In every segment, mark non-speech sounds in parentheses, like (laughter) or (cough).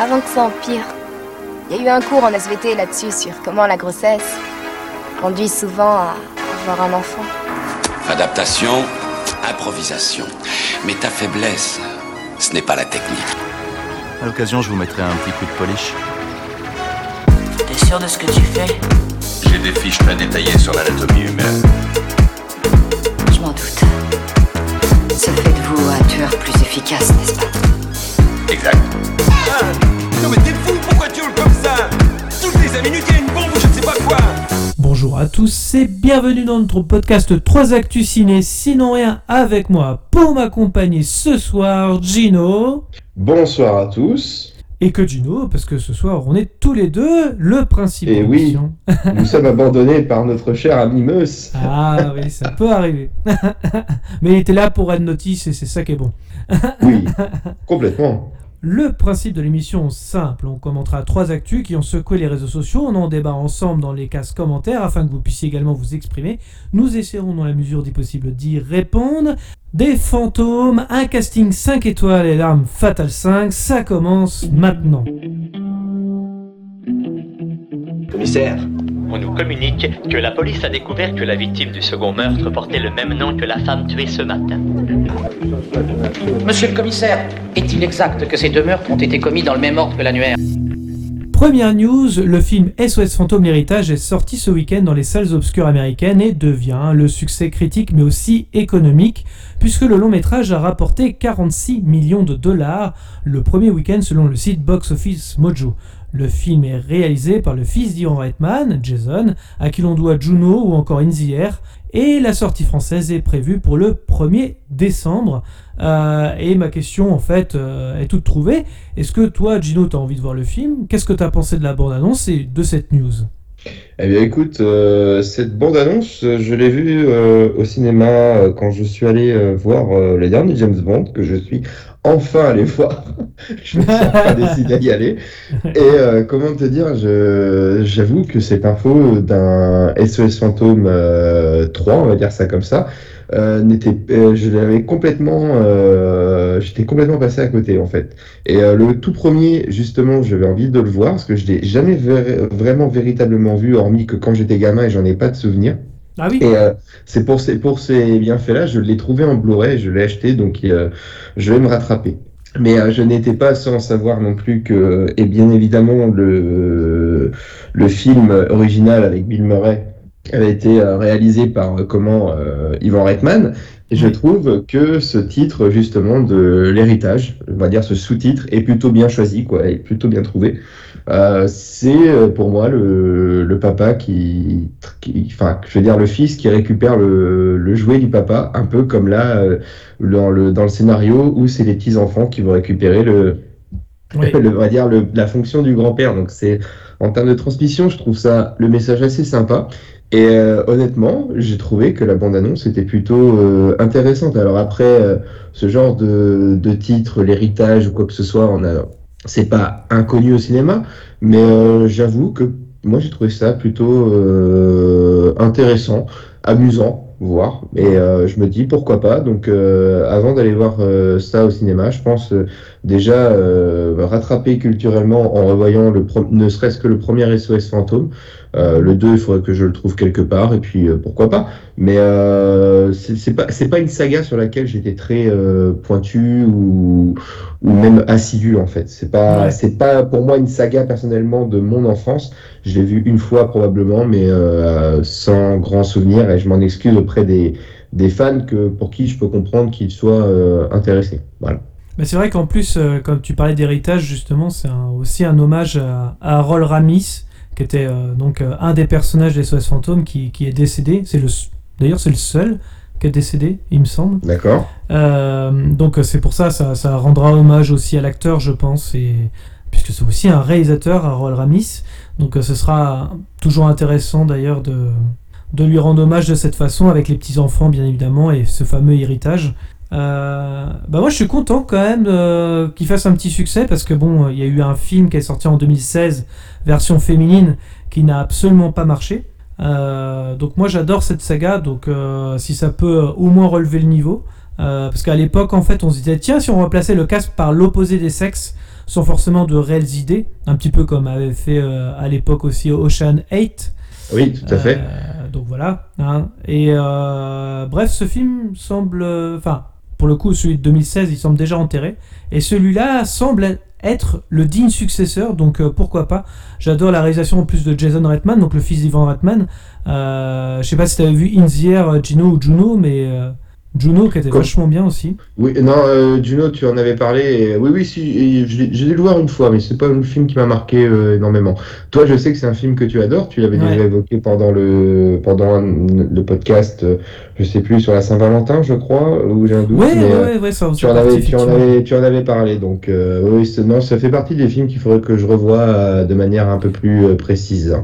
avant que ça empire. Il y a eu un cours en SVT là-dessus sur comment la grossesse conduit souvent à avoir un enfant. Adaptation, improvisation. Mais ta faiblesse, ce n'est pas la technique. À l'occasion, je vous mettrai un petit coup de polish. T'es sûr de ce que tu fais? J'ai des fiches très détaillées sur l'anatomie humaine. Je m'en doute. Ça fait de vous un tueur plus efficace, n'est-ce pas? Exact. Non mais t'es fou, pourquoi tu hurles comme ça? Toutes les 5 minutes, il y a une bombe ou je ne sais pas quoi Bonjour à tous et bienvenue dans notre podcast 3 Actus Ciné, sinon rien avec moi pour m'accompagner ce soir, Gino. Bonsoir à tous. Et que Gino, parce que ce soir on est tous les deux le principe Et de oui. Nous (laughs) sommes abandonnés par notre cher ami Meus. Ah oui, ça peut arriver. (laughs) Mais il était là pour Red Notice et c'est ça qui est bon. Oui, (laughs) complètement. Le principe de l'émission simple, on commentera trois actus qui ont secoué les réseaux sociaux, on en débat ensemble dans les cases commentaires afin que vous puissiez également vous exprimer. Nous essaierons dans la mesure du possible d'y répondre. Des fantômes, un casting 5 étoiles et l'arme fatale 5, ça commence maintenant. Commissaire, On nous communique que la police a découvert que la victime du second meurtre portait le même nom que la femme tuée ce matin. Monsieur le commissaire, est-il exact que ces deux meurtres ont été commis dans le même ordre que l'annuaire? Première news, le film SOS Fantôme l'héritage est sorti ce week-end dans les salles obscures américaines et devient le succès critique mais aussi économique puisque le long métrage a rapporté 46 millions de dollars le premier week-end selon le site Box Office Mojo. Le film est réalisé par le fils d'Ivan Reitman, Jason, à qui l'on doit Juno ou encore In et la sortie française est prévue pour le 1er décembre. Euh, et ma question en fait euh, est toute trouvée. Est-ce que toi, Gino, tu as envie de voir le film? Qu'est-ce que tu as pensé de la bande-annonce et de cette news? Eh bien, écoute, euh, cette bande-annonce, je l'ai vue euh, au cinéma euh, quand je suis allé voir les derniers James Bond, que je suis enfin allé (laughs) voir. je me suis enfin décidé d'y aller. (laughs) Et comment te dire, je, j'avoue que cette info d'un SOS Fantôme euh, 3, on va dire ça comme ça, euh, n'était, euh, je l'avais complètement, euh, j'étais complètement passé à côté en fait. Et le tout premier, justement, j'avais envie de le voir parce que je l'ai jamais ver- vraiment véritablement vu, hormis que quand j'étais gamin et j'en ai pas de souvenir. Ah oui Et euh, c'est pour ces, pour ces bienfaits-là, je l'ai trouvé en Blu-ray, je l'ai acheté, donc euh, je vais me rattraper. Mais euh, je n'étais pas sans savoir non plus que, et bien évidemment, le, le film original avec Bill Murray avait été réalisé par comment Ivan Reitman. Et je trouve que ce titre, justement, de l'héritage, on va dire ce sous-titre, est plutôt bien choisi, quoi, est plutôt bien trouvé. Euh, c'est euh, pour moi le, le papa qui, qui, enfin, je veux dire le fils qui récupère le, le jouet du papa, un peu comme là euh, dans le, dans le scénario où c'est les petits enfants qui vont récupérer le, Oui. (laughs) le- on va dire le, la fonction du grand-père. Donc c'est en termes de transmission, je trouve ça le message assez sympa. Et euh, honnêtement, j'ai trouvé que la bande-annonce était plutôt euh, intéressante. Alors après, euh, ce genre de, de titre, l'héritage ou quoi que ce soit, on a, c'est pas inconnu au cinéma, mais euh, j'avoue que moi j'ai trouvé ça plutôt euh, intéressant, amusant, voir. Et euh, je me dis pourquoi pas. Donc euh, avant d'aller voir euh, ça au cinéma, je pense euh, déjà euh, rattraper culturellement en revoyant le ne serait-ce que le premier SOS fantôme. Euh, le 2, il faudrait que je le trouve quelque part, et puis euh, pourquoi pas. Mais euh, c'est pas, pas une saga sur laquelle j'étais très pointu ou, ou même assidu en fait. C'est pas, Ouais. c'est pas pour moi une saga personnellement de mon enfance. Je l'ai vu une fois probablement, mais sans grand souvenir, et je m'en excuse auprès des, des fans que, pour qui je peux comprendre qu'ils soient euh, intéressés. Voilà. Mais c'est vrai qu'en plus, euh, comme tu parlais d'héritage, justement, c'est aussi un hommage à, à Harold Ramis, qui était euh, donc euh, un des personnages des SOS Fantômes qui, qui est décédé. C'est le, d'ailleurs, c'est le seul qui est décédé, il me semble. D'accord Euh, donc c'est pour ça, ça, ça rendra hommage aussi à l'acteur, je pense, et puisque c'est aussi un réalisateur, Harold Ramis. Donc ce sera toujours intéressant d'ailleurs de, de lui rendre hommage de cette façon avec les petits enfants, bien évidemment, et ce fameux héritage. Euh, bah moi je suis content quand même euh, qu'il fasse un petit succès parce que bon il y a eu un film qui est sorti en 2016 version féminine qui n'a absolument pas marché Euh, donc moi j'adore cette saga donc euh, si ça peut euh, au moins relever le niveau euh, parce qu'à l'époque en fait on se disait tiens si on remplaçait le casque par l'opposé des sexes sans forcément de réelles idées, un petit peu comme avait fait euh, à l'époque aussi Ocean 8. Oui, tout à fait. Donc voilà. hein. Et euh, bref, ce film semble. Enfin, pour le coup, celui de 2016, il semble déjà enterré. Et celui-là semble être le digne successeur, donc euh, pourquoi pas. J'adore la réalisation en plus de Jason Reitman, donc le fils d'Ivan Reitman. Euh, je sais pas si tu avais vu In Air, Gino ou Juno, mais euh, Juno qui était vachement bien aussi. Oui, non, euh, Juno, tu en avais parlé. et- oui, oui, si, j'ai dû le voir une fois, mais c'est pas un film qui m'a marqué euh, énormément. Toi, je sais que c'est un film que tu adores. Tu l'avais Ouais. déjà évoqué pendant le pendant un- le podcast, euh, je sais plus sur la Saint-Valentin, je crois, ou j'ai un doute. Ouais, mais, ouais, euh, ouais, ça tu en avais, tu en avais, tu en avais parlé. Donc, oui, non, ça fait partie des films qu'il faudrait que je revoie de manière un peu plus précise.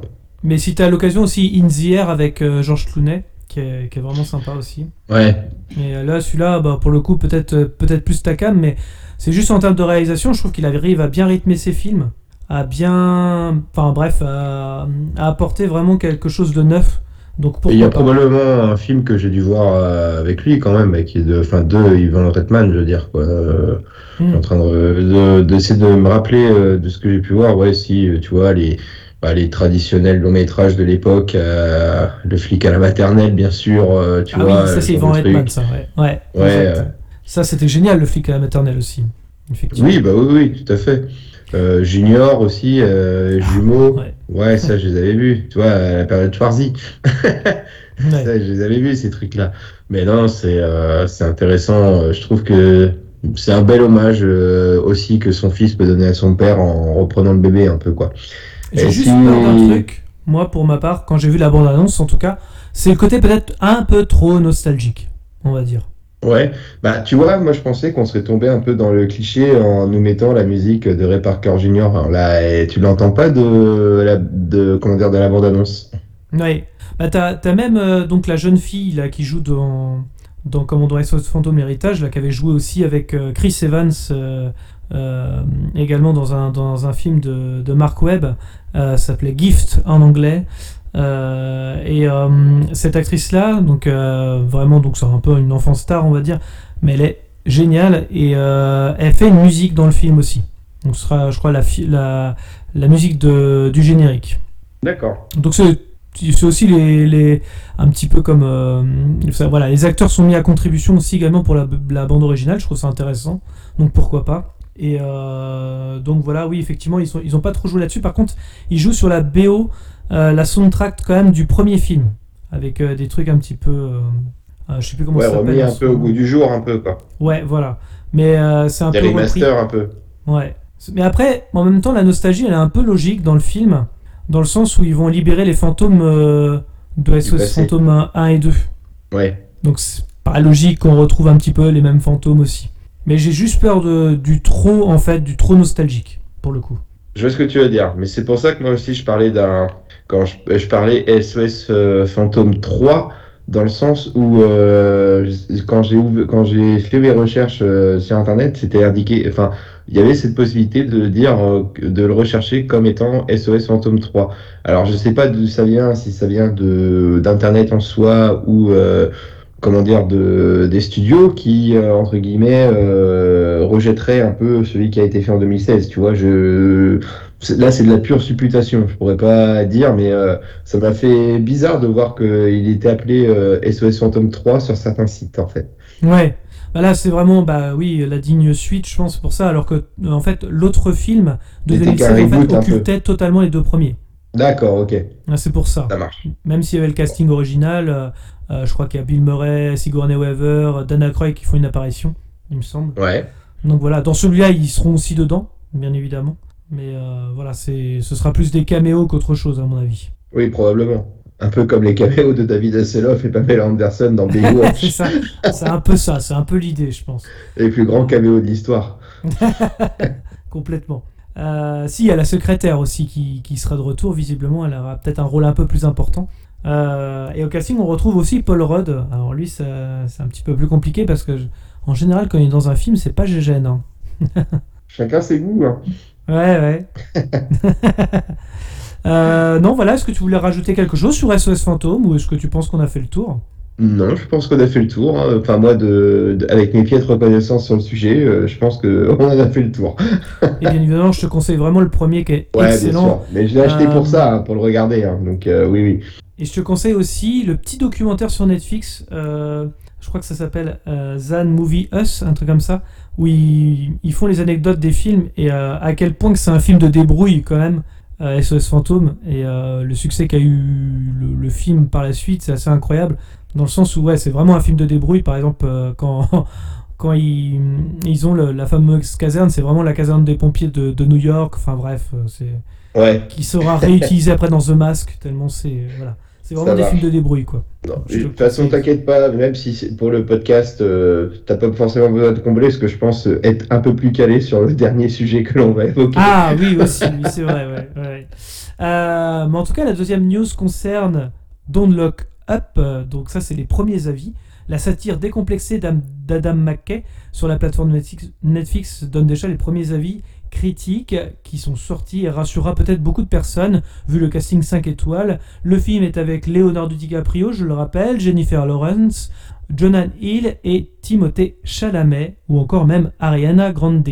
Mais si tu as l'occasion aussi, In the Air avec Georges Clooney, qui est, qui est vraiment sympa aussi. Ouais. Et euh, là, celui-là, bah, pour le coup, peut-être euh, peut-être plus ta cam, mais c'est juste en termes de réalisation, je trouve qu'il arrive à bien rythmer ses films, à bien. Enfin bref, à, à apporter vraiment quelque chose de neuf. Donc Il y a probablement un film que j'ai dû voir euh, avec lui quand même, qui est de, enfin, de Ivan Reitman, je veux dire, quoi. Euh, Je suis en Hmm. train de, de- d'essayer de me rappeler de ce que j'ai pu voir. Ouais, si, tu vois, les, bah, les traditionnels longs métrages de l'époque, euh, Le flic à la maternelle, bien sûr, euh, tu Ah vois. oui, ça euh, c'est Reitman, truc. ça, ouais. Ouais, Ouais, exact. Ça c'était génial, le flic à la maternelle aussi. Effectivement. oui, bah oui, oui, tout à fait. Euh, Junior aussi, Jumeaux. Ouais. Ouais, ça, je les avais vus, tu vois, à la période Schwarzy. (laughs) Ouais. Ça, je les avais vus, ces trucs-là. Mais non, c'est intéressant. Je trouve que c'est un bel hommage aussi que son fils peut donner à son père en reprenant le bébé un peu, quoi. J'ai juste peur d'un truc, moi pour ma part, quand j'ai vu la bande-annonce en tout cas, c'est le côté peut-être un peu trop nostalgique, on va dire. Ouais, bah tu vois, moi je pensais qu'on serait tombé un peu dans le cliché en nous mettant la musique de Ray Parker Jr. Alors là, tu l'entends pas de la de comment dire de la bande-annonce? Ouais. Bah, t'as, t'as même euh, donc la jeune fille là, qui joue dans, dans Commandant SOS Fantôme Héritage, là, qui avait joué aussi avec euh, Chris Evans, euh, euh, également dans un, dans un film de, de Mark Webb, euh, s'appelait Gift en anglais. Euh, et euh, cette actrice-là, donc vraiment, donc c'est un peu une enfant star, on va dire, mais elle est géniale et elle fait une musique dans le film aussi. Donc ce sera, je crois, la, la, la musique de, du générique. D'accord. Donc c'est c'est aussi les, les un petit peu comme euh, ça, voilà les acteurs sont mis à contribution aussi également pour la, la bande originale je trouve ça intéressant donc pourquoi pas et euh, donc voilà oui effectivement ils sont ils ont pas trop joué là-dessus par contre ils jouent sur la BO euh, la soundtrack quand même du premier film avec euh, des trucs un petit peu je sais plus comment Ouais, ça s'appelle remis un peu au goût du jour, un peu quoi. ouais voilà mais c'est un Des peu repris. remasters un peu. Ouais. Mais après, en même temps, la nostalgie, elle est un peu logique dans le film, dans le sens où ils vont libérer les fantômes de SOS. Fantôme 1, 1 et 2. Ouais. Donc c'est pas logique qu'on retrouve un petit peu les mêmes fantômes aussi. Mais j'ai juste peur de, du trop, en fait, du trop nostalgique, pour le coup. Je vois ce que tu veux dire, mais c'est pour ça que moi aussi je parlais d'un. Quand je, je parlais SOS euh, Fantôme 3, dans le sens où euh, quand j'ai fait mes recherches euh, sur internet, c'était indiqué. Enfin, il y avait cette possibilité de dire euh, de le rechercher comme étant SOS Fantôme 3. Alors je sais pas d'où ça vient, si ça vient d'internet en soi ou euh, comment dire de des studios qui euh, entre guillemets euh, rejetteraient un peu celui qui a été fait en 2016. Tu vois, je Là, c'est de la pure supputation. Je pourrais pas dire, mais euh, ça m'a fait bizarre de voir qu'il était appelé euh, SOS Phantom 3 sur certains sites, en fait. Ouais. Bah là, c'est vraiment, bah oui, la digne suite, je pense, pour ça, alors que, euh, en fait, l'autre film de C'était 2016, qu'un en fait, occultait totalement les deux premiers. D'accord, ok, Ah, c'est pour ça. ça marche. Même s'il y avait le casting original, euh, euh, je crois qu'il y a Bill Murray, Sigourney Weaver, Dana Croy qui font une apparition, il me semble. Ouais. Donc voilà, dans celui-là, ils seront aussi dedans, bien évidemment. Mais euh, voilà, c'est, ce sera plus des caméos qu'autre chose, à mon avis. Oui, probablement. Un peu comme les caméos de David Hasselhoff et Pamela Anderson dans (laughs) c'est Baywatch, ça, c'est un peu ça, c'est un peu l'idée, je pense. les plus grands caméos de l'histoire. (laughs) Complètement. Euh, si, il y a la secrétaire aussi qui, qui sera de retour, visiblement, elle aura peut-être un rôle un peu plus important. Euh, et au casting, on retrouve aussi Paul Rudd. Alors lui, c'est un petit peu plus compliqué parce que, je- en général, quand il est dans un film, c'est pas GGN. Hein. (laughs) Chacun ses goûts. Hein. Ouais, ouais. (laughs) Euh, non, voilà, est-ce que tu voulais rajouter quelque chose sur SOS Fantôme ou est-ce que tu penses qu'on a fait le tour? Non, je pense qu'on a fait le tour. hein. Enfin, moi, de, de- avec mes piètres reconnaissances sur le sujet, euh, je pense qu'on (laughs) en a fait le tour. Et bien évidemment, je te conseille vraiment le premier qui est Ouais, bien excellent. sûr. Mais je l'ai acheté Euh, pour ça, hein, pour le regarder. hein. Donc, euh, oui, oui. Et je te conseille aussi le petit documentaire sur Netflix, euh, je crois que ça s'appelle euh, Zan Movie Us, un truc comme ça, où ils, ils font les anecdotes des films et euh, à quel point que c'est un film de débrouille quand même, euh, SOS Fantôme, et euh, le succès qu'a eu le, le film par la suite, c'est assez incroyable, dans le sens où ouais, c'est vraiment un film de débrouille, par exemple euh, quand... (laughs) Quand ils, ils ont le- la fameuse caserne, c'est vraiment la caserne des pompiers de, de New York. Enfin bref, euh, c'est Ouais. qui sera réutilisé après dans The Mask, tellement c'est voilà. C'est vraiment des films de débrouille quoi. Non, de te toute façon, t'inquiète pas, même si pour le podcast, euh, t'as pas forcément besoin de combler, parce que je pense euh, être un peu plus calé sur le (laughs) dernier sujet que l'on va évoquer. Ah oui aussi, oui, c'est vrai. Ouais, ouais. Euh, mais en tout cas, la deuxième news concerne Don't Look Up. euh, Donc ça, c'est les premiers avis. La satire décomplexée d'Am- d'Adam McKay sur la plateforme Netflix, donne déjà les premiers avis critiques qui sont sortis et rassurera peut-être beaucoup de personnes vu le casting 5 étoiles. Le film est avec Leonardo DiCaprio, je le rappelle, Jennifer Lawrence, Jonah Hill et Timothée Chalamet ou encore même Ariana Grande.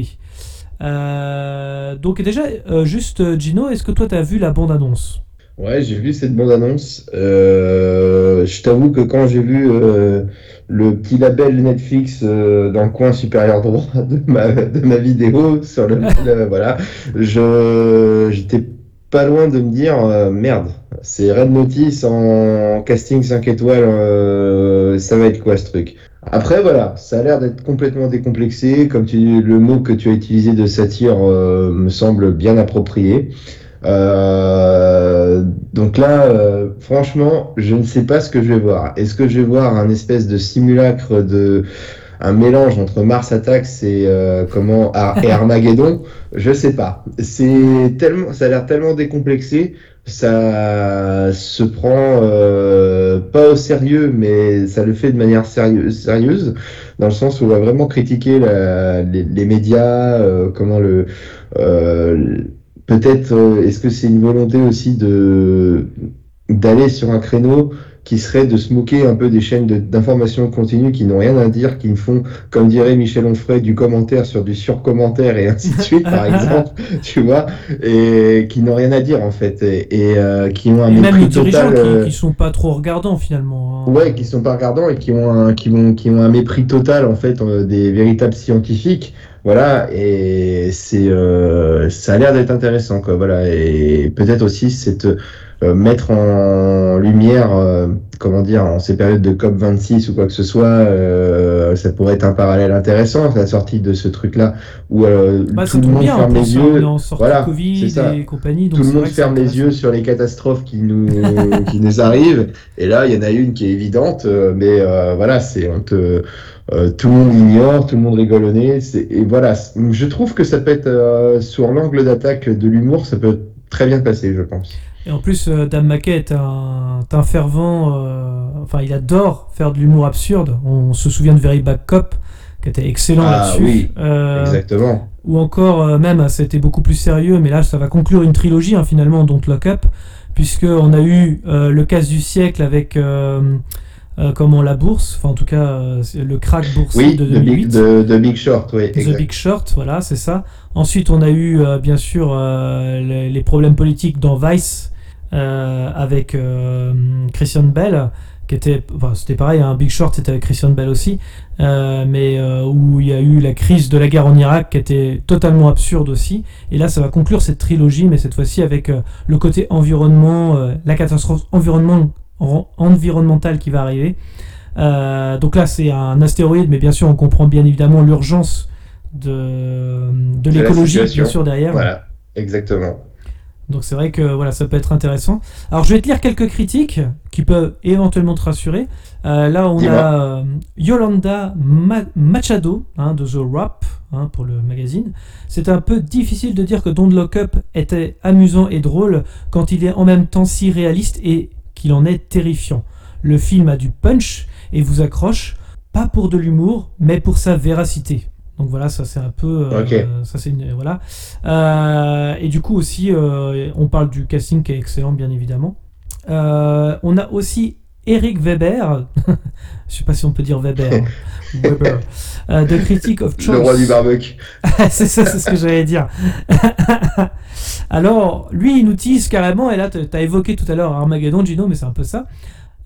Euh, donc déjà, euh, juste Gino, est-ce que toi tu as vu la bande-annonce? Ouais, j'ai vu cette bande-annonce. Euh, je t'avoue que quand j'ai vu euh, le petit label Netflix euh, dans le coin supérieur droit (laughs) de ma, de ma vidéo, sur le, le- (laughs) voilà, je j'étais pas loin de me dire euh, merde, c'est Red Notice en casting 5 étoiles, euh, ça va être quoi ce truc? Après, voilà, ça a l'air d'être complètement décomplexé. Comme tu, le mot que tu as utilisé de satire euh, me semble bien approprié. Euh, donc là, euh, franchement, je ne sais pas ce que je vais voir. Est-ce que je vais voir un espèce de simulacre de un mélange entre Mars Attacks et euh, comment Ar- et (laughs) Armageddon? Je sais pas. C'est tellement, ça a l'air tellement décomplexé. Ça se prend euh, pas au sérieux, mais ça le fait de manière sérieuse, sérieuse dans le sens où on va vraiment critiquer la- les, les médias, euh, comment le euh, peut-être euh, est-ce que c'est une volonté aussi de d'aller sur un créneau qui serait de se moquer un peu des chaînes de- d'information continue qui n'ont rien à dire, qui font, comme dirait Michel Onfray, du commentaire sur du surcommentaire et ainsi de suite, par (laughs) exemple, tu vois, et qui n'ont rien à dire en fait, et, et, euh, qui ont un Et même mépris les total. euh, qui, qui sont pas trop regardants finalement. hein. Ouais, qui sont pas regardants et qui ont un, qui ont, qui ont un mépris total en fait euh, des véritables scientifiques. Voilà, et c'est, euh, ça a l'air d'être intéressant quoi. Voilà, et peut-être aussi cette euh, mettre en lumière, euh, comment dire, en ces périodes de COP 26 ou quoi que ce soit, euh, ça pourrait être un parallèle intéressant la sortie de ce truc-là où euh, Bah, tout le monde bien, ferme les yeux. Voilà, Covid c'est ça. et compagnie, donc Tout le monde ferme les yeux sur les catastrophes qui nous, (laughs) qui nous arrivent. Et là, il y en a une qui est évidente, mais euh, voilà, c'est on te, euh, tout le monde l'ignore, tout le monde rigole au nez. c'est- Et voilà, je trouve que ça peut être euh, sur l'angle d'attaque de l'humour, ça peut très bien passer, je pense. Et en plus, euh, Dan McKay est un, fervent. euh, enfin, il adore faire de l'humour absurde. On se souvient de Very Bad Cop, qui était excellent Ah là-dessus. oui, exactement. Ou encore, même, c'était beaucoup plus sérieux, mais là, ça va conclure une trilogie, hein, finalement, Don't Look Up, puisqu'on a eu le casse du siècle avec. Euh, comment la bourse, enfin en tout cas euh, le crack boursier Oui, de de 2008. Big, de, de Big Short, oui, The exact. Big Short, voilà, c'est ça. Ensuite, on a eu euh, bien sûr euh, les, les problèmes politiques dans Vice euh, avec euh, Christian Bell, qui était, enfin, c'était pareil, un Big Short, c'était avec Christian Bell aussi, euh, mais euh, où il y a eu la crise de la guerre en Irak, qui était totalement absurde aussi. Et là, ça va conclure cette trilogie, mais cette fois-ci avec le côté environnement, euh, la catastrophe environnement, en- environnementale qui va arriver. Euh, donc là, c'est un astéroïde, mais bien sûr, on comprend bien évidemment l'urgence de, de l'écologie, bien sûr, derrière. Voilà, exactement. Donc c'est vrai que voilà, ça peut être intéressant. Alors je vais te lire quelques critiques qui peuvent éventuellement te rassurer. Euh, là, on a euh, Yolanda Ma- Machado hein, de The Wrap hein, pour le magazine. C'est un peu difficile de dire que Don't Look Up était amusant et drôle quand il est en même temps si réaliste et qu'il en est terrifiant. Le film a du punch et vous accroche, pas pour de l'humour, mais pour sa véracité. Donc voilà, ça c'est un peu, euh, ça c'est voilà. Euh, et du coup aussi, euh, on parle du casting qui est excellent, bien évidemment. On a aussi Eric Weber, (laughs) je sais pas si on peut dire Weber, (laughs) Weber euh, de Critic of Choice. Le roi du barbecue. (laughs) c'est ça, c'est ce que j'allais dire. Alors, lui, il nous tease carrément, et là, tu as évoqué tout à l'heure Armageddon, Gino, mais c'est un peu ça.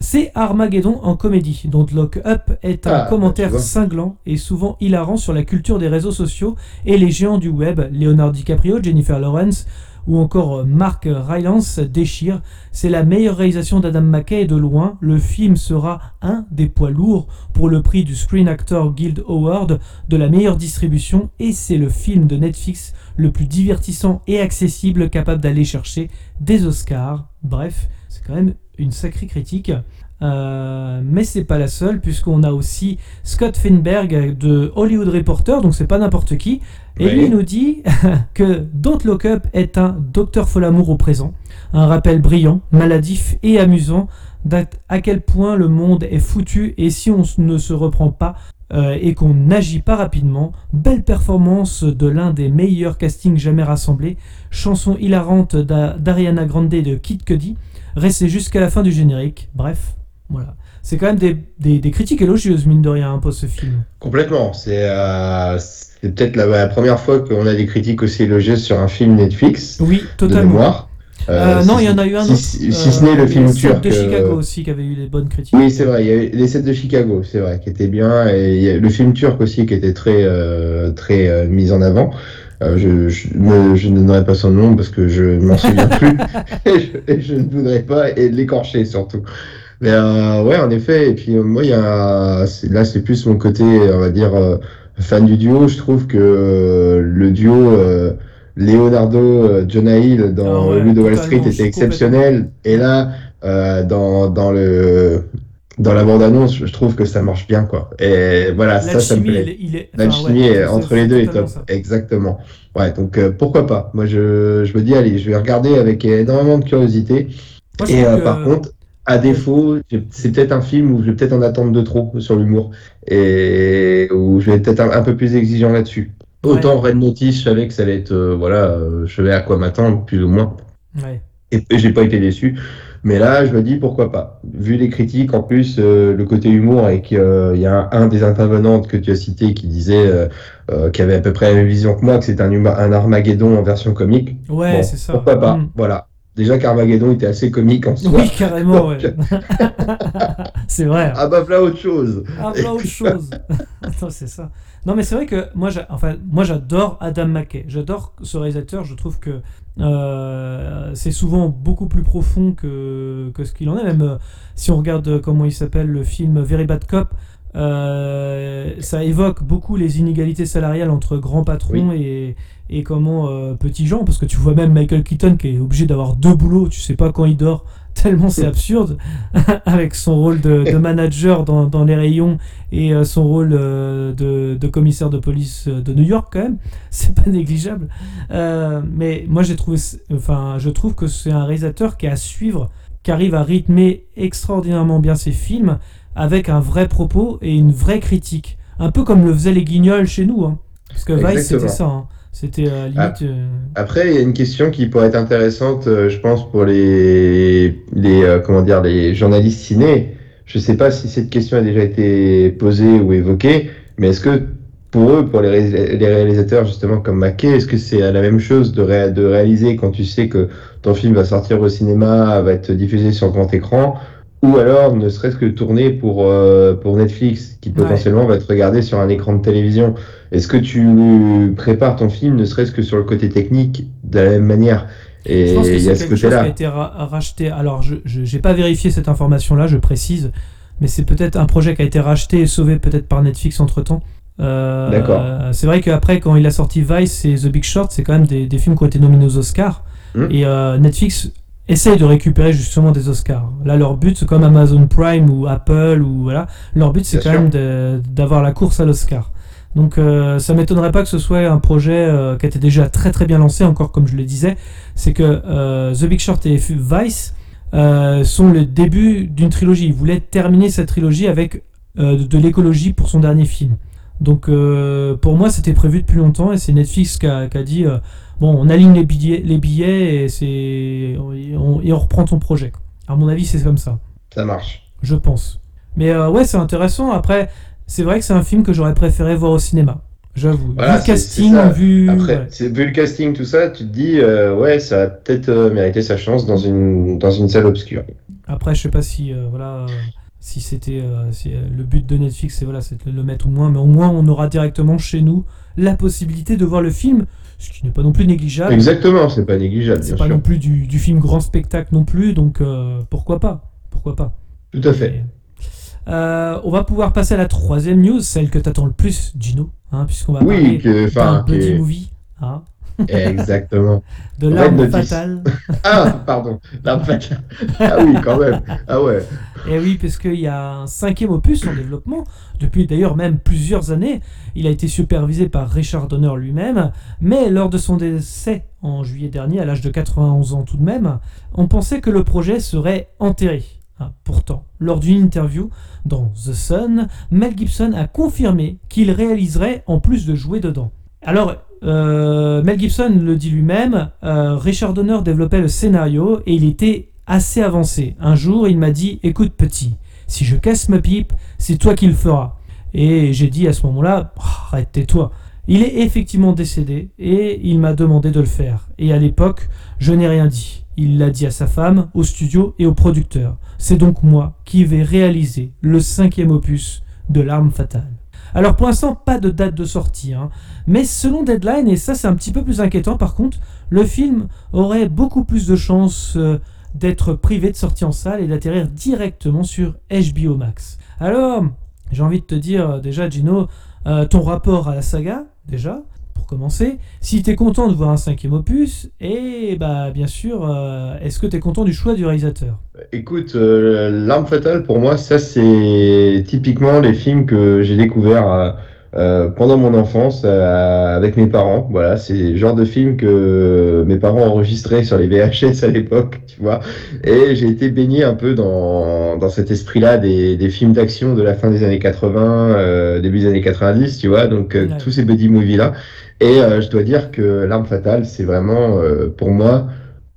C'est Armageddon en comédie, dont Lock Up est un Ah, commentaire cinglant et souvent hilarant sur la culture des réseaux sociaux et les géants du web, Leonardo DiCaprio, Jennifer Lawrence ou encore euh, Mark Rylance déchire. C'est la meilleure réalisation d'Adam McKay de loin. Le film sera un des poids lourds pour le prix du Screen Actor Guild Award de la meilleure distribution et c'est le film de Netflix le plus divertissant et accessible capable d'aller chercher des Oscars. Bref, c'est quand même une sacrée critique. Euh, mais c'est pas la seule puisqu'on a aussi Scott Finberg de Hollywood Reporter, donc c'est pas n'importe qui. Et Oui. lui il nous dit (laughs) que Don't Look Up est un docteur Folamour au présent, un rappel brillant, maladif et amusant à quel point le monde est foutu et si on ne se reprend pas euh, et qu'on n'agit pas rapidement, belle performance de l'un des meilleurs castings jamais rassemblés, chanson hilarante d'A- d'Ariana Grande et de Kid Cudi, restez jusqu'à la fin du générique, bref, voilà. C'est quand même des, des- des critiques élogieuses, mine de rien, hein, pour ce film. Complètement. C'est euh, peut-être la, la première fois qu'on a des critiques aussi élogieuses sur un film Netflix. Oui, totalement. Euh, Euh, non, il y en a eu un autre. si- si euh, ce n'est le film les sept turc. de Chicago aussi, qui avait eu des bonnes critiques. Oui, c'est vrai. Il y a eu les 7 de Chicago, c'est vrai, qui était bien. Et il y a le film turc aussi qui était très, très mis en avant. Euh, je, je, me- je ne donnerai pas son nom parce que je ne m'en souviens (laughs) plus et, je, et je ne voudrais pas et l'écorcher surtout. Mais euh, ouais, en effet. Et puis euh, moi, il y a c'est- là, c'est plus mon côté, on va dire, euh, fan du duo. Je trouve que euh, le duo euh, Leonardo Jonah Hill dans Ah ouais, Le Loup de Wall Street était exceptionnel. Et là, euh, dans, dans le dans la bande-annonce, je trouve que ça marche bien, quoi. Et voilà, ça, ça me plaît. il est- La enfin, chimie ouais, entre les deux est top. ça. Exactement. Ouais, donc euh, pourquoi pas? Moi, je, je me dis, allez, je vais regarder avec énormément de curiosité. Moi, Et euh, que- par contre, à défaut, c'est peut-être un film où je vais peut-être en attendre de trop sur l'humour et où je vais peut-être un, un peu plus exigeant là-dessus. Autant Red Notice, je savais que ça allait être, euh, voilà, euh, je savais à quoi m'attendre, plus ou moins. Ouais. Et, et j'ai pas été déçu. Mais là, je me dis pourquoi pas? Vu les critiques, en plus, euh, le côté humour, et qu'il y a un, des intervenantes que tu as cité qui disait, euh, qui avait à peu près la même vision que moi, que c'est un, un Armageddon en version comique. Ouais, Bon, c'est ça. Pourquoi pas? Mm. Voilà. Déjà qu'Armageddon était assez comique en soi. Oui, carrément, Donc, ouais. (laughs) c'est vrai. Ah bah voilà autre chose. Ah, voilà autre chose. (laughs) Attends, c'est ça. Non, mais c'est vrai que moi, enfin, moi j'adore Adam McKay. J'adore ce réalisateur. Je trouve que euh, c'est souvent beaucoup plus profond que, que ce qu'il en est. Même euh, si on regarde euh, comment il s'appelle le film Very Bad Cop, euh, ça évoque beaucoup les inégalités salariales entre grands patrons et, et comment euh, petits gens. Parce que tu vois même Michael Keaton qui est obligé d'avoir deux boulots. Tu sais pas quand il dort. (laughs) Tellement c'est absurde (laughs) avec son rôle de, de manager dans, dans les rayons et euh, son rôle euh, de, de commissaire de police de New York quand même (laughs) c'est pas négligeable mais moi j'ai trouvé enfin je trouve que c'est un réalisateur qui est à suivre qui arrive à rythmer extraordinairement bien ses films avec un vrai propos et une vraie critique un peu comme le faisaient les guignols chez nous hein. parce que Vice c'était ça hein. C'était euh, limite Ah. euh, Après, il y a une question qui pourrait être intéressante, euh, je pense, pour les, les, euh, comment dire, les journalistes ciné. Je sais pas si cette question a déjà été posée ou évoquée, mais est-ce que pour eux, pour les, ré- les réalisateurs justement comme Mackay, est-ce que c'est la même chose de, ré- de réaliser quand tu sais que ton film va sortir au cinéma, va être diffusé sur grand écran, ou alors ne serait-ce que tourné pour, euh, pour Netflix, qui potentiellement va être regardé sur un écran de télévision Est-ce que tu prépares ton film, ne serait-ce que sur le côté technique, de la même manière? Et Je pense que il y c'est a ce qui a côté-là. été ra- racheté. Alors, je n'ai pas vérifié cette information-là, je précise, mais c'est peut-être un projet qui a été racheté et sauvé peut-être par Netflix entre-temps. Euh, D'accord. C'est vrai qu'après, quand il a sorti Vice et The Big Short, c'est quand même des, des films qui ont été nominés aux Oscars. Hmm. Et euh, Netflix essaye de récupérer justement des Oscars. Là, leur but, c'est comme Amazon Prime ou Apple, ou voilà, leur but, c'est quand sûr. même d'avoir la course à l'Oscar. Donc euh, ça m'étonnerait pas que ce soit un projet euh, qui était déjà très très bien lancé, encore comme je le disais, c'est que euh, The Big Short et Vice euh, sont le début d'une trilogie. Il voulait terminer cette trilogie avec de, l'écologie pour son dernier film. Donc pour moi c'était prévu depuis longtemps et c'est Netflix qui a, qui a dit bon on aligne les billets, les billets et, c'est, on, et on reprend ton projet. À mon avis c'est comme ça. Ça marche. je pense. Mais euh, ouais, c'est intéressant. Après, c'est vrai que c'est un film que j'aurais préféré voir au cinéma. J'avoue. Voilà, vu le casting, vu. Après, ouais. c'est- vu le casting, tout ça, tu te dis, euh, ouais, ça a peut-être euh, mérité sa chance dans une, dans une salle obscure. Après, je sais pas si voilà si c'était si, le but de Netflix, c'est voilà, c'est de le mettre au moins, mais au moins on aura directement chez nous la possibilité de voir le film, ce qui n'est pas non plus négligeable. Exactement, c'est pas négligeable, C'est pas sûr. non plus du, du film grand spectacle non plus, donc euh, pourquoi pas? Pourquoi pas? Tout à fait. Euh, on va pouvoir passer à la troisième news, celle que t'attends le plus, Gino, hein, puisqu'on va Oui, parler d'un buddy est- movie, hein, Exactement. de l'arme fatale. Ah, pardon, l'arme fatale. Ah oui, quand même. Ah ouais. Et oui, parce qu'il y a un cinquième opus en développement, depuis d'ailleurs même plusieurs années. Il a été supervisé par Richard Donner lui-même, mais lors de son décès en juillet dernier, à l'âge de 91 ans tout de même, on pensait que le projet serait enterré. Ah, pourtant, lors d'une interview dans The Sun, Mel Gibson a confirmé qu'il réaliserait en plus de jouer dedans. Alors, euh, Mel Gibson le dit lui-même, euh, Richard Donner développait le scénario et il était assez avancé. Un jour, il m'a dit Écoute, petit, si je casse ma pipe, c'est toi qui le feras. Et j'ai dit à ce moment-là Arrête, tais-toi. Il est effectivement décédé et il m'a demandé de le faire. Et à l'époque, je n'ai rien dit. Il l'a dit à sa femme, au studio et au producteur. C'est donc moi qui vais réaliser le cinquième opus de L'arme fatale. Alors pour l'instant, pas de date de sortie, hein. mais selon Deadline, et ça c'est un petit peu plus inquiétant par contre, le film aurait beaucoup plus de chances euh, d'être privé de sortie en salle et d'atterrir directement sur HBO Max. Alors, j'ai envie de te dire euh, déjà, Gino, euh, ton rapport à la saga, déjà, commencer, si tu es content de voir un cinquième opus, et bah bien sûr, euh, est-ce que tu es content du choix du réalisateur? Écoute, euh, L'arme fatale, pour moi, ça, c'est typiquement les films que j'ai découverts euh, euh, pendant mon enfance avec mes parents. Voilà, c'est le genre de film que mes parents enregistraient sur les VHS à l'époque, tu vois. Et j'ai été baigné un peu dans, dans cet esprit-là des, des films d'action de la fin des années 80, euh, début des années 90, tu vois. Donc, tous ces buddy movies-là. Et euh, je dois dire que L'arme fatale, c'est vraiment, euh, pour moi,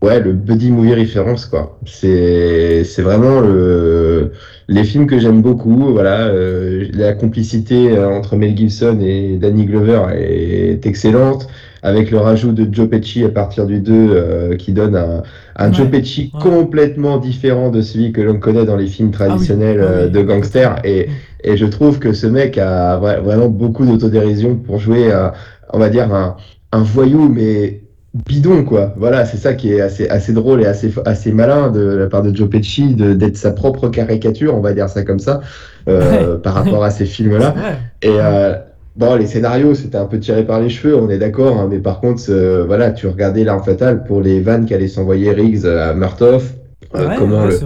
Ouais, le buddy movie référence, quoi. C'est, c'est vraiment le, les films que j'aime beaucoup. Voilà, euh, la complicité euh, entre Mel Gibson et Danny Glover est excellente. Avec le rajout de Joe Pesci à partir du 2, euh, qui donne un, un Joe Pesci ouais. complètement différent de celui que l'on connaît dans les films traditionnels Ah oui, euh, oui. de gangsters. Et, et je trouve que ce mec a vra- vraiment beaucoup d'autodérision pour jouer, euh, on va dire, un, un voyou, mais bidon, quoi. Voilà, c'est ça qui est assez, assez drôle et assez, assez malin de la part de Joe Pesci d'être sa propre caricature, on va dire ça comme ça, euh, (laughs) par rapport à ces films-là. Ouais. Et euh, bon, les scénarios, c'était un peu tiré par les cheveux, on est d'accord, hein, mais par contre, euh, voilà, tu regardais L'Arme Fatale pour les vannes qu'allait s'envoyer Riggs à Murtoff, euh, Ouais, comment ouais, le,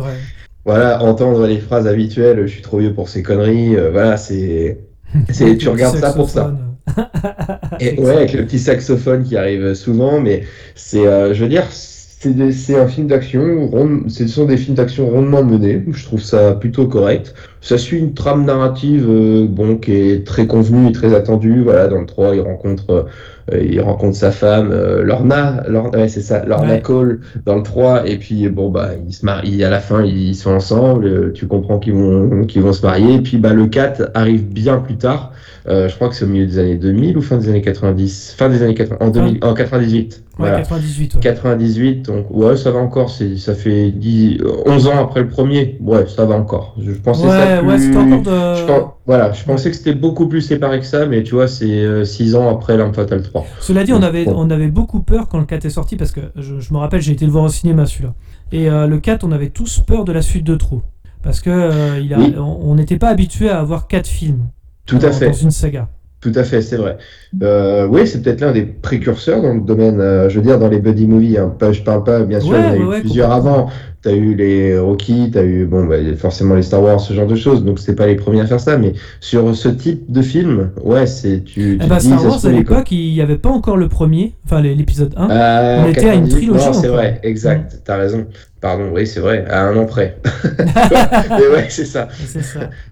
voilà, entendre les phrases habituelles, je suis trop vieux pour ces conneries, euh, voilà, c'est, c'est, (laughs) tu regardes ça pour ça. Et ouais, avec le petit saxophone qui arrive souvent, mais c'est, euh, je veux dire, c'est, un film d'action, ce sont des films d'action rondement menés. Je trouve ça plutôt correct. Ça suit une trame narrative, euh, bon, qui est très convenue et très attendue. Voilà, dans le 3, il rencontre, euh, il rencontre sa femme, euh, Lorna, Lorna, ouais, c'est ça, Lorna Ouais. Cole dans le 3, et puis bon bah ils se marient à la fin, ils sont ensemble. euh, Tu comprends qu'ils vont, qu'ils vont se marier. Et puis bah le 4 arrive bien plus tard. Euh, je crois que c'est au milieu des années 2000 ou fin des années 90 Fin des années 80, en, 2000, en 98. Ouais, voilà. 98. ouais. 98, donc ouais, ça va encore. C'est, ça fait 10, 11 ans après le premier. Ouais, ça va encore. Je pensais Ouais, ça plus. ouais, c'était encore de- je voilà, je pensais que c'était beaucoup plus séparé que ça, mais tu vois, c'est 6 ans après L'Arme Fatale 3. Cela dit, on avait, on avait beaucoup peur quand le 4 est sorti parce que je, je me rappelle, j'ai été le voir au cinéma celui-là. Et euh, le 4, on avait tous peur de la suite de trop. Parce que euh, il a- Oui. on n'était pas habitué à avoir 4 films Tout dans, à fait. dans une saga. Tout à fait, c'est vrai. Euh, oui, c'est peut-être l'un des précurseurs dans le domaine, euh, je veux dire, dans les buddy movies. Hein. Je parle pas, bien sûr, Ouais, il y en a ouais, eu ouais, plusieurs avant. Tu as eu les Rocky, tu as eu bon, bah, forcément les Star Wars, ce genre de choses. Donc, c'est pas les premiers à faire ça. Mais sur ce type de film, ouais, c'est. Tu, tu Eh te dis, Star Wars, à l'époque, il n'y avait pas encore le premier, enfin l'épisode 1. Euh, on était à une 90, trilogie Non, c'est vrai, exact, t'as raison. Pardon, oui, c'est vrai, à un an près. (laughs) (laughs) Mais ouais, c'est ça.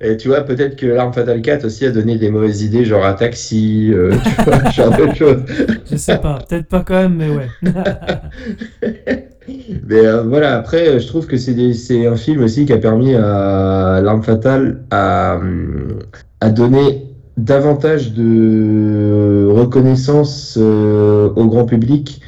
Et tu vois, peut-être que l'arme fatale 4 aussi a donné des mauvaises idées, genre un taxi, euh, (laughs) tu vois, genre de choses. Je sais pas, peut-être pas quand même, mais ouais. Mais euh, voilà, après, je trouve que c'est un film aussi qui a permis à L'Arme Fatale à, à donner davantage de reconnaissance euh, au grand public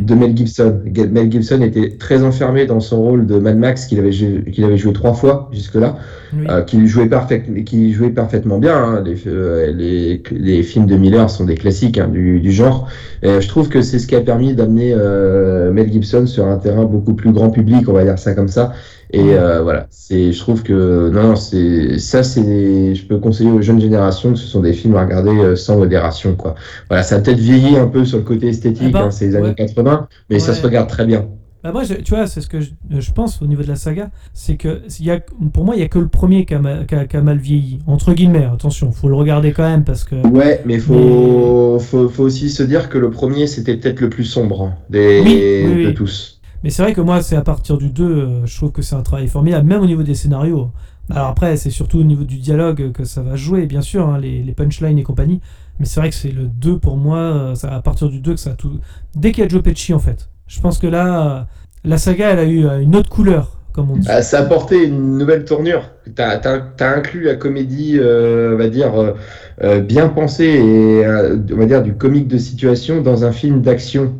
De Mel Gibson. Mel Gibson était très enfermé dans son rôle de Mad Max qu'il avait, qu'il avait joué trois fois jusque-là, Oui. euh, qu'il jouait, parfait, jouait parfaitement bien. hein. Les, euh, les, les films de Miller sont des classiques hein, du, du genre. Et je trouve que c'est ce qui a permis d'amener euh, Mel Gibson sur un terrain beaucoup plus grand public, on va dire ça comme ça. Et euh, voilà, c'est, je trouve que non, non, c'est ça, c'est, je peux conseiller aux jeunes générations que ce sont des films à regarder euh, sans modération, quoi. Voilà, ça a peut-être vieilli un peu sur le côté esthétique, Ah bah, hein, c'est les ouais. années 80, mais ça se regarde très bien. Bah moi, je- tu vois, c'est ce que je, je pense au niveau de la saga, c'est que y a, pour moi, il y a que le premier qui a, ma- qui a- qui a mal vieilli. Entre guillemets, attention, faut le regarder quand même parce que. Ouais, mais faut, faut, faut aussi se dire que le premier, c'était peut-être le plus sombre hein, des, Oui, oui, de oui. tous. Mais c'est vrai que moi, c'est à partir du 2, euh, je trouve que c'est un travail formidable, même au niveau des scénarios. Alors après, c'est surtout au niveau du dialogue que ça va jouer, bien sûr, hein, les, punchlines et compagnie. Mais c'est vrai que c'est le 2 pour moi, euh, ça, à partir du 2 que ça a tout. Dès qu'il y a Joe Pesci, en fait. Je pense que là, euh, la saga, elle a eu euh, une autre couleur, comme on dit. Ah, ça a apporté une nouvelle tournure. T'as as, inclus la comédie, euh, on va dire, euh, euh, bien pensée et euh, on va dire du comique de situation dans un film d'action.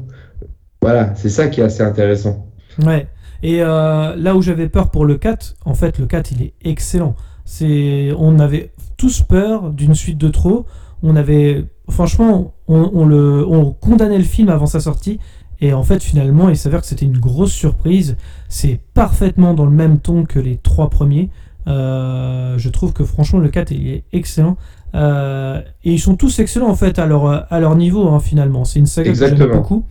Voilà, c'est ça qui est assez intéressant. Ouais. Et euh, là où j'avais peur pour le 4, en fait, le 4, il est excellent. C'est, on avait tous peur d'une suite de trop. On avait, franchement, on, on le, on condamnait le film avant sa sortie. Et en fait, finalement, il s'avère que c'était une grosse surprise. C'est parfaitement dans le même ton que les trois premiers. Euh, je trouve que franchement, le 4 il est excellent. Euh, et ils sont tous excellents en fait à leur, à leur niveau, hein, finalement. C'est une saga que j'aime Exactement. beaucoup.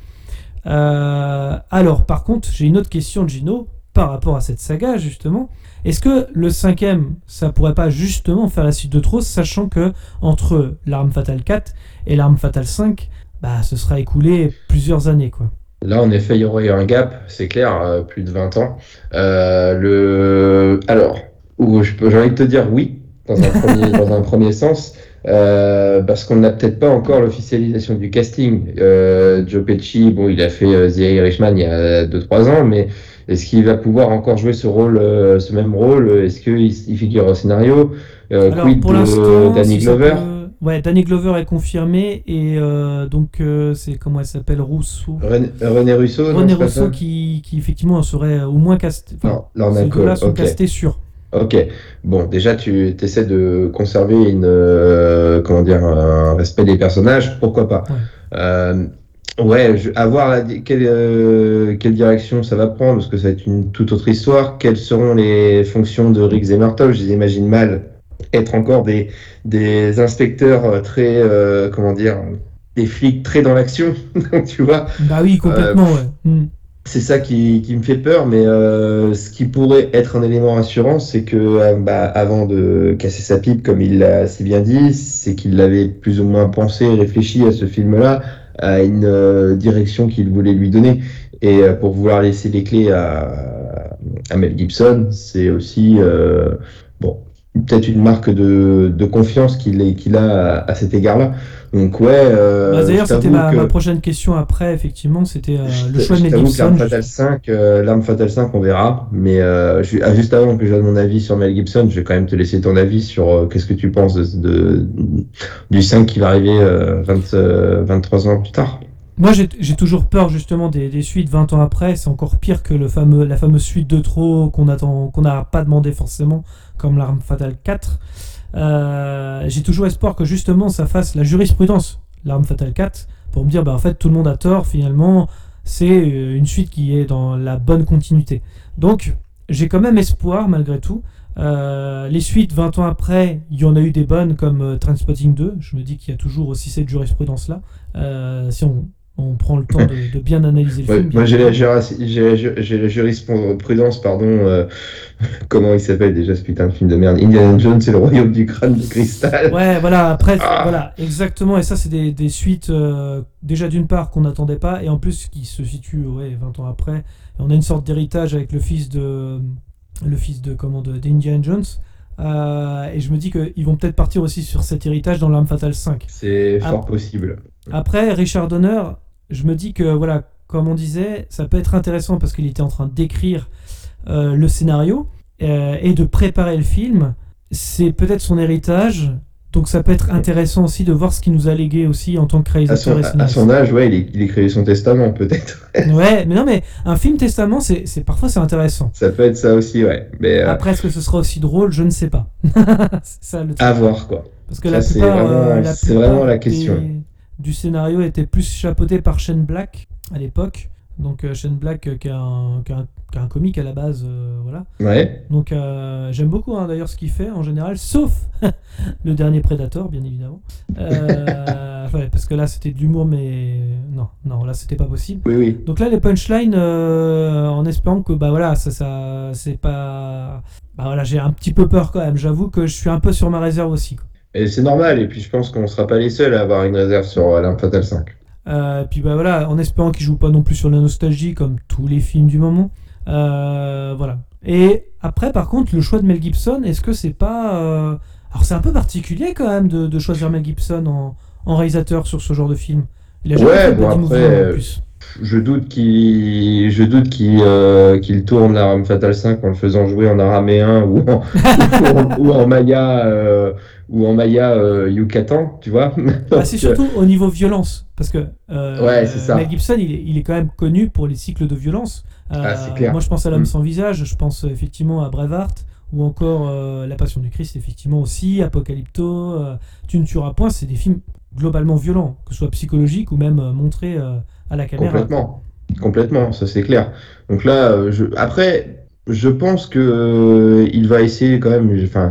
Euh, alors, par contre, j'ai une autre question, Gino, par rapport à cette saga, justement. Est-ce que le cinquième, ça pourrait pas justement faire la suite de trop, sachant que entre l'arme fatale 4 et l'arme fatale 5, bah, ce sera écoulé plusieurs années, quoi. Là, en effet, il y aurait eu un gap, c'est clair, euh, plus de 20 ans. Euh, le... Alors, où je peux- j'ai envie de te dire oui, dans un premier, (laughs) dans un premier sens, euh, parce qu'on n'a peut-être pas encore l'officialisation du casting. Euh, Joe Pesci, bon, il a fait euh, The Irishman il y a 2-3 ans, mais est-ce qu'il va pouvoir encore jouer ce rôle, euh, ce même rôle? Est-ce qu'il il figure au scénario? Euh, Alors, Quid pour de Danny si Glover? peut- Ouais, Danny Glover est confirmé et euh, donc euh, c'est comment elle s'appelle? Rousseau. René, René Russo non, René Rousseau ça? qui, qui effectivement serait au moins casté. enfin, Non, Lorna ces deux-là sont ok. castés sûrs. Ok, bon, déjà tu essaies de conserver une, euh, comment dire, un respect des personnages, pourquoi pas. Ouais. Euh, ouais, je, à voir la, quelle, euh, quelle direction ça va prendre, parce que ça va être une toute autre histoire. Quelles seront les fonctions de Riggs et Murtaugh Je les imagine mal être encore des, des inspecteurs euh, très, euh, comment dire, des flics très dans l'action, (laughs) tu vois. Bah oui, complètement, ouais. Hmm. C'est ça qui, me fait peur, mais euh, ce qui pourrait être un élément rassurant, c'est que euh, bah, avant de casser sa pipe, comme il l'a si bien dit, c'est qu'il avait plus ou moins pensé, réfléchi à ce film-là, à une euh, direction qu'il voulait lui donner. Et pour vouloir laisser les clés à, à Mel Gibson, c'est aussi bon peut-être une marque de, de confiance qu'il est- qu'il a à, à cet égard-là. Donc ouais. euh, Bah, D'ailleurs, je c'était ma, ma prochaine question après, effectivement, c'était euh, je le choix de je Mel Gibson. L'Arme Fatale 5, euh, L'Arme Fatale 5, on verra. Mais euh, ju- ah, juste avant que je donne mon avis sur Mel Gibson, je vais quand même te laisser ton avis sur euh, qu'est-ce que tu penses de, de- du 5 qui va arriver euh, 20, euh, 23 ans plus tard. Moi, j'ai toujours peur justement des, suites 20 ans après. C'est encore pire que le fameux, la fameuse suite de trop qu'on attend, n'a pas demandé forcément, comme l'arme fatale 4. Euh, j'ai toujours espoir que justement ça fasse la jurisprudence, l'arme fatale 4, pour me dire, bah en fait tout le monde a tort finalement. C'est euh, une suite qui est dans la bonne continuité. Donc, j'ai quand même espoir malgré tout. Euh, les suites 20 ans après, il y en a eu des bonnes comme euh, Trainspotting 2. Je me dis qu'il y a toujours aussi cette jurisprudence-là. Euh, si on, on prend le temps de, de bien analyser le Ouais, film. moi, j'ai la, jurisprudence, pardon. euh, (laughs) comment il s'appelle déjà ce putain de film de merde? Indiana Jones, c'est le royaume du crâne de cristal. Ouais, voilà, après, Ah. voilà, exactement. Et ça, c'est des, des suites, euh, déjà d'une part, qu'on n'attendait pas, et en plus, qui se situent ouais, 20 ans après. Et on a une sorte d'héritage avec le fils de. Le fils de, comment, de- d'Indiana Jones. Euh, et je me dis qu'ils vont peut-être partir aussi sur cet héritage dans l'Arme Fatale 5. C'est Ah. fort possible. Après, Richard Donner, je me dis que voilà, comme on disait, ça peut être intéressant parce qu'il était en train d'écrire euh, le scénario euh, et de préparer le film. C'est peut-être son héritage, donc ça peut être intéressant aussi de voir ce qu'il nous a légué aussi en tant que À réalisateur son, et à son âge, ouais, il, il écrivait son testament, peut-être. (laughs) Ouais, mais non, mais un film testament, c'est parfois c'est intéressant. ça peut être ça aussi, ouais. Mais euh, Après, est-ce que ce sera aussi drôle Je ne sais pas. (laughs) c'est ça le truc. à voir, quoi. Parce que Ça, la c'est plupart, vraiment- la c'est plupart vraiment la des- question. Du scénario était plus chapeauté par Shane Black à l'époque. Donc euh, Shane Black euh, qui est un, qui est un- qui est un comique à la base, euh, voilà. Ouais. Donc euh, j'aime beaucoup hein, d'ailleurs ce qu'il fait en général, sauf (laughs) le dernier Predator, bien évidemment. (laughs) Ouais, parce que là c'était de l'humour, mais non, non, là c'était pas possible. Oui, oui. Donc là les punchlines, en espérant que bah voilà, ça, ça c'est pas, bah voilà, j'ai un petit peu peur quand même. J'avoue que je suis un peu sur ma réserve aussi. quoi. Et c'est normal, et puis je pense qu'on sera pas les seuls à avoir une réserve sur euh, L'Arme Fatale 5. Euh, puis bah voilà, en espérant qu'il joue pas non plus sur la nostalgie comme tous les films du moment. Euh, voilà. Et après, par contre, le choix de Mel Gibson, est-ce que c'est pas. euh, Alors c'est un peu particulier quand même de, de choisir Mel Gibson en, en réalisateur sur ce genre de film. Il a jamais Ouais, fait bon, après, en plus. Je doute qu'il je doute qu'il euh, qu'il tourne l'Arme Fatale 5 en le faisant jouer en araméen (laughs) ou en, ou maya euh, ou en maya euh, Yucatan, tu vois. Ah, c'est (laughs) surtout au niveau violence. Parce que euh, Ouais, ça. Mel Gibson, il est, il est quand même connu pour les cycles de violence. Ah, clair. Moi, je pense à L'homme Mm. sans visage, je pense effectivement à Braveheart, ou encore La Passion du Christ, effectivement aussi, Apocalypto, Tu ne tueras point. C'est des films globalement violents, que ce soit psychologiques ou même euh, montrés euh, à la caméra. Complètement. Complètement, ça c'est clair. Donc là, euh, après, je pense que il va essayer quand même. Enfin,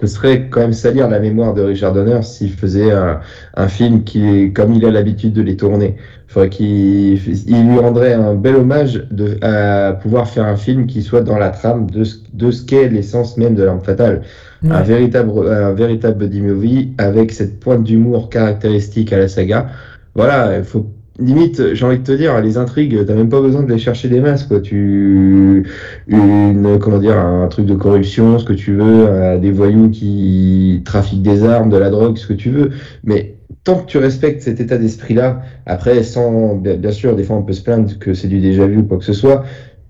ce serait quand même salir la mémoire de Richard Donner s'il faisait un, un film qui comme il a l'habitude de les tourner. Faudrait qu'il il lui rendrait un bel hommage de à pouvoir faire un film qui soit dans la trame de ce, de ce qu'est l'essence même de l'arme fatale. Ouais. Un véritable, un véritable buddy movie avec cette pointe d'humour caractéristique à la saga. Voilà, il faut limite, j'ai envie de te dire, les intrigues, t'as même pas besoin de les chercher des masses, quoi. Tu, une, comment dire, un truc de corruption, ce que tu veux, euh, des voyous qui trafiquent des armes, de la drogue, ce que tu veux. Mais tant que tu respectes cet état d'esprit-là, après, sans, bien bien sûr, des fois on peut se plaindre que c'est du déjà vu ou quoi que ce soit.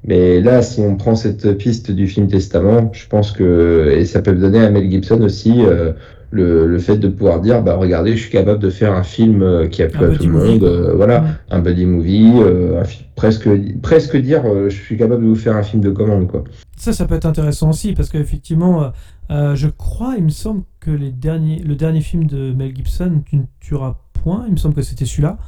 Mais là, si on prend cette piste du film Testament, je pense que, et ça peut donner à Mel Gibson aussi, euh, le, le fait de pouvoir dire bah regardez je suis capable de faire un film euh, qui a plu à tout le monde euh, voilà Ouais. un buddy movie euh, un presque presque dire je suis capable de vous faire un film de commande quoi Ça, ça peut être intéressant aussi, parce qu'effectivement, je crois, il me semble que les derniers, le dernier film de Mel Gibson, Tu ne tueras point, il me semble que c'était celui-là.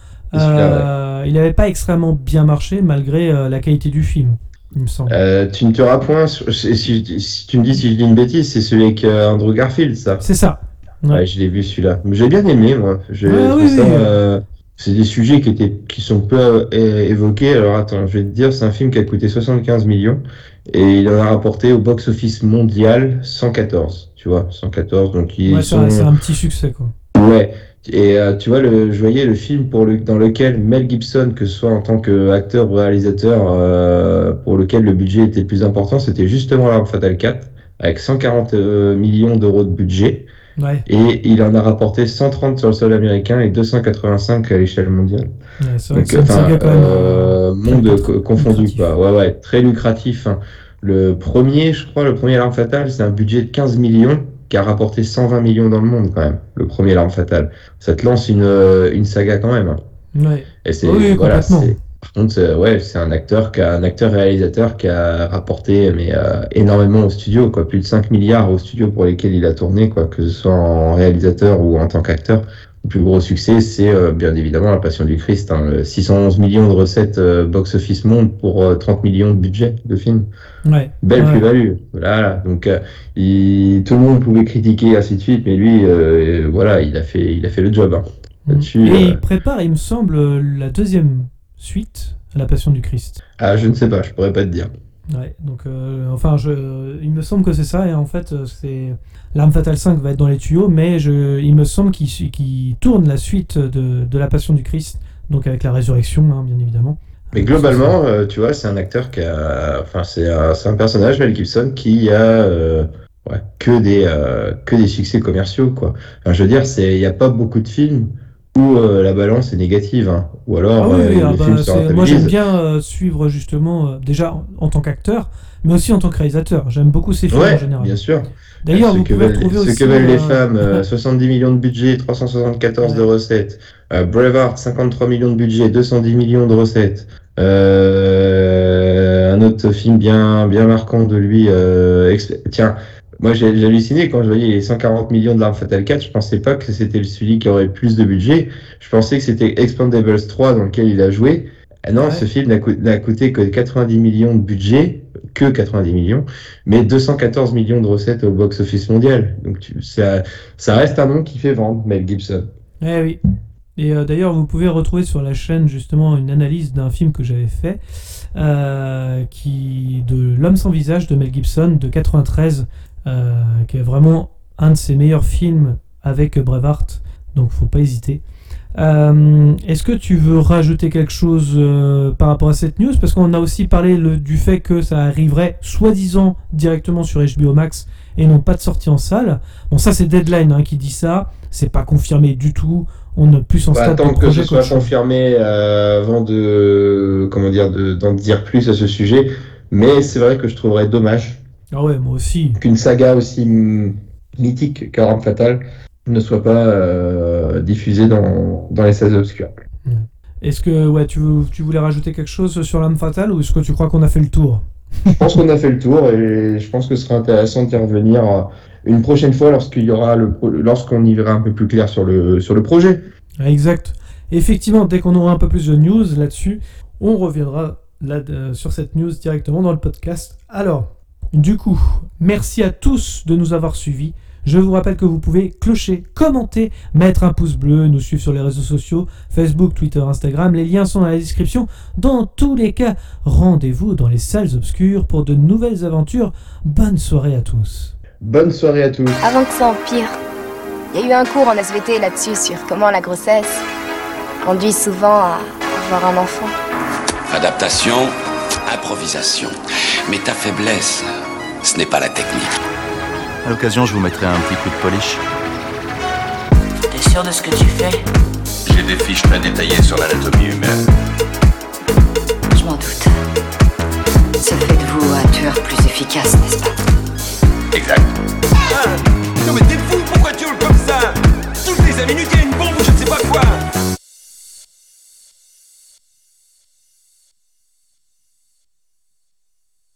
Il n'avait pas extrêmement bien marché malgré la qualité du film, il me semble. euh, tu ne te point si, si- si tu me dis si je dis une bêtise c'est celui avec euh, Andrew Garfield ça C'est ça. Ouais. ouais, je l'ai vu celui-là j'ai bien aimé moi oui, ça oui. euh, c'est des sujets qui étaient qui sont peu évoqués alors attends je vais te dire c'est un film qui a coûté 75 millions et il en a rapporté au box office mondial 114 tu vois 114 donc ils Ouais, c'est sont un, c'est un petit succès, quoi. Ouais, et euh, tu vois, le, je voyais le film pour le, dans lequel Mel Gibson, que ce soit en tant qu'acteur ou réalisateur, euh, pour lequel le budget était le plus important, c'était justement L'Arme Fatale 4, avec 140 euh, millions d'euros de budget, Ouais, et il en a rapporté 130 sur le sol américain et 285 à l'échelle mondiale. ouais, Donc, euh, monde lucratif. co- confondu, Lucratif. quoi. Ouais, ouais, très lucratif. hein. Le premier, je crois, le premier L'arme fatale, c'est un budget de 15 millions qui a rapporté 120 millions dans le monde, quand même. Le premier L'arme fatale. Ça te lance une, euh, une saga quand même. hein. Ouais. Et c'est, Oui, voilà, par contre, c'est- ouais, c'est un acteur qui a, un acteur réalisateur qui a rapporté, mais, euh, énormément au studio, quoi. Plus de 5 milliards au studio pour lesquels il a tourné, quoi, que ce soit en réalisateur ou en tant qu'acteur. Le plus gros succès, c'est euh, bien évidemment La Passion du Christ. Hein, le 611 millions de recettes euh, box-office monde pour euh, 30 millions de budget de film. Ouais. Belle Ouais. plus-value. Voilà. Donc, euh, il- tout le monde pouvait critiquer ainsi de suite, mais lui, euh, voilà, il a fait, il a fait le job. hein. Là-dessus, Et euh, il prépare, il me semble, la deuxième suite à La Passion du Christ. Ah, je ne sais pas, je pourrais pas te dire. Ouais, donc euh, enfin, je, il me semble que c'est ça, et en fait, euh, c'est l'arme fatale 5 va être dans les tuyaux, mais je, il me semble qu'il tourne la suite de, de la Passion du Christ, donc avec la résurrection, hein, bien évidemment. Mais globalement, euh, tu vois, c'est un acteur qui a, enfin, c'est un, un personnage, Mel Gibson, qui a que des, que des succès commerciaux, quoi. Enfin, je veux dire, c'est, il n'y a pas beaucoup de films où euh, la balance est négative. hein. Ou alors, Ah oui, euh, oui, ah bah, moi j'aime bien euh, suivre justement, euh, déjà en, en tant qu'acteur, mais aussi en tant que réalisateur. J'aime beaucoup ces films en général. bien sûr. D'ailleurs, ce vous que pouvez veulent, retrouver ce aussi. que veulent les femmes, euh, (laughs) 70 millions de budget, 374 de recettes. Braveheart, 53 millions de budget, 210 millions de recettes. Un autre film bien, bien marquant de lui. Tiens, moi j'ai halluciné quand je voyais les 140 millions de L'Arme Fatale 4. Je pensais pas que c'était celui qui aurait plus de budget. Je pensais que c'était Expandables 3 dans lequel il a joué. Ah non, Ouais. ce film n'a co- n'a coûté que 90 millions de budget, que 90 millions, mais 214 millions de recettes au box-office mondial. Donc tu- ça, ça reste un nom qui fait vendre, Mel Gibson. Eh oui. Et euh, d'ailleurs, vous pouvez retrouver sur la chaîne justement une analyse d'un film que j'avais fait, euh, qui de L'homme sans visage de Mel Gibson de 93, euh, qui est vraiment un de ses meilleurs films avec Braveheart. Donc, faut pas hésiter. Euh, Est-ce que tu veux rajouter quelque chose euh, par rapport à cette news? Parce qu'on a aussi parlé le- du fait que ça arriverait soi-disant directement sur HBO Max et non pas de sortie en salle. Bon, ça c'est Deadline hein, qui dit ça. C'est pas confirmé du tout. On est plus en de attendre que ce soit confirmé euh, avant de, comment dire, de- d'en dire plus à ce sujet. Mais c'est vrai que je trouverais dommage Ah ouais, moi aussi. qu'une saga aussi mythique qu'Arme Fatale ne soit pas euh, diffusée dans, dans les salles obscures. Est-ce que ouais, tu, tu voulais rajouter quelque chose sur l'âme fatale ou est-ce que tu crois qu'on a fait le tour? Je pense qu'on a fait le tour et je pense que ce serait intéressant d'y revenir euh, une prochaine fois lorsqu'il y aura le, lorsqu'on y verra un peu plus clair sur le, sur le projet. Ah, Exact. Effectivement, dès qu'on aura un peu plus de news là-dessus, on reviendra là, euh, sur cette news directement dans le podcast. Alors, du coup, merci à tous de nous avoir suivis. Je vous rappelle que vous pouvez clocher, commenter, mettre un pouce bleu, nous suivre sur les réseaux sociaux, Facebook, Twitter, Instagram. Les liens sont dans la description. Dans tous les cas, rendez-vous dans les salles obscures pour de nouvelles aventures. Bonne soirée à tous. Bonne soirée à tous. Avant que ça empire, il y a eu un cours en SVT là-dessus sur comment la grossesse conduit souvent à avoir un enfant. Adaptation, improvisation. Mais ta faiblesse, ce n'est pas la technique. À l'occasion, je vous mettrai un petit coup de polish. T'es sûr de ce que tu fais? J'ai des fiches très détaillées sur l'anatomie humaine. Je m'en doute. Ça fait de vous un tueur plus efficace, n'est-ce pas? Exact. Ah, non mais t'es fou, pourquoi tu hurles comme ça? Toutes les 5 minutes, il y a une bombe ou je ne sais pas quoi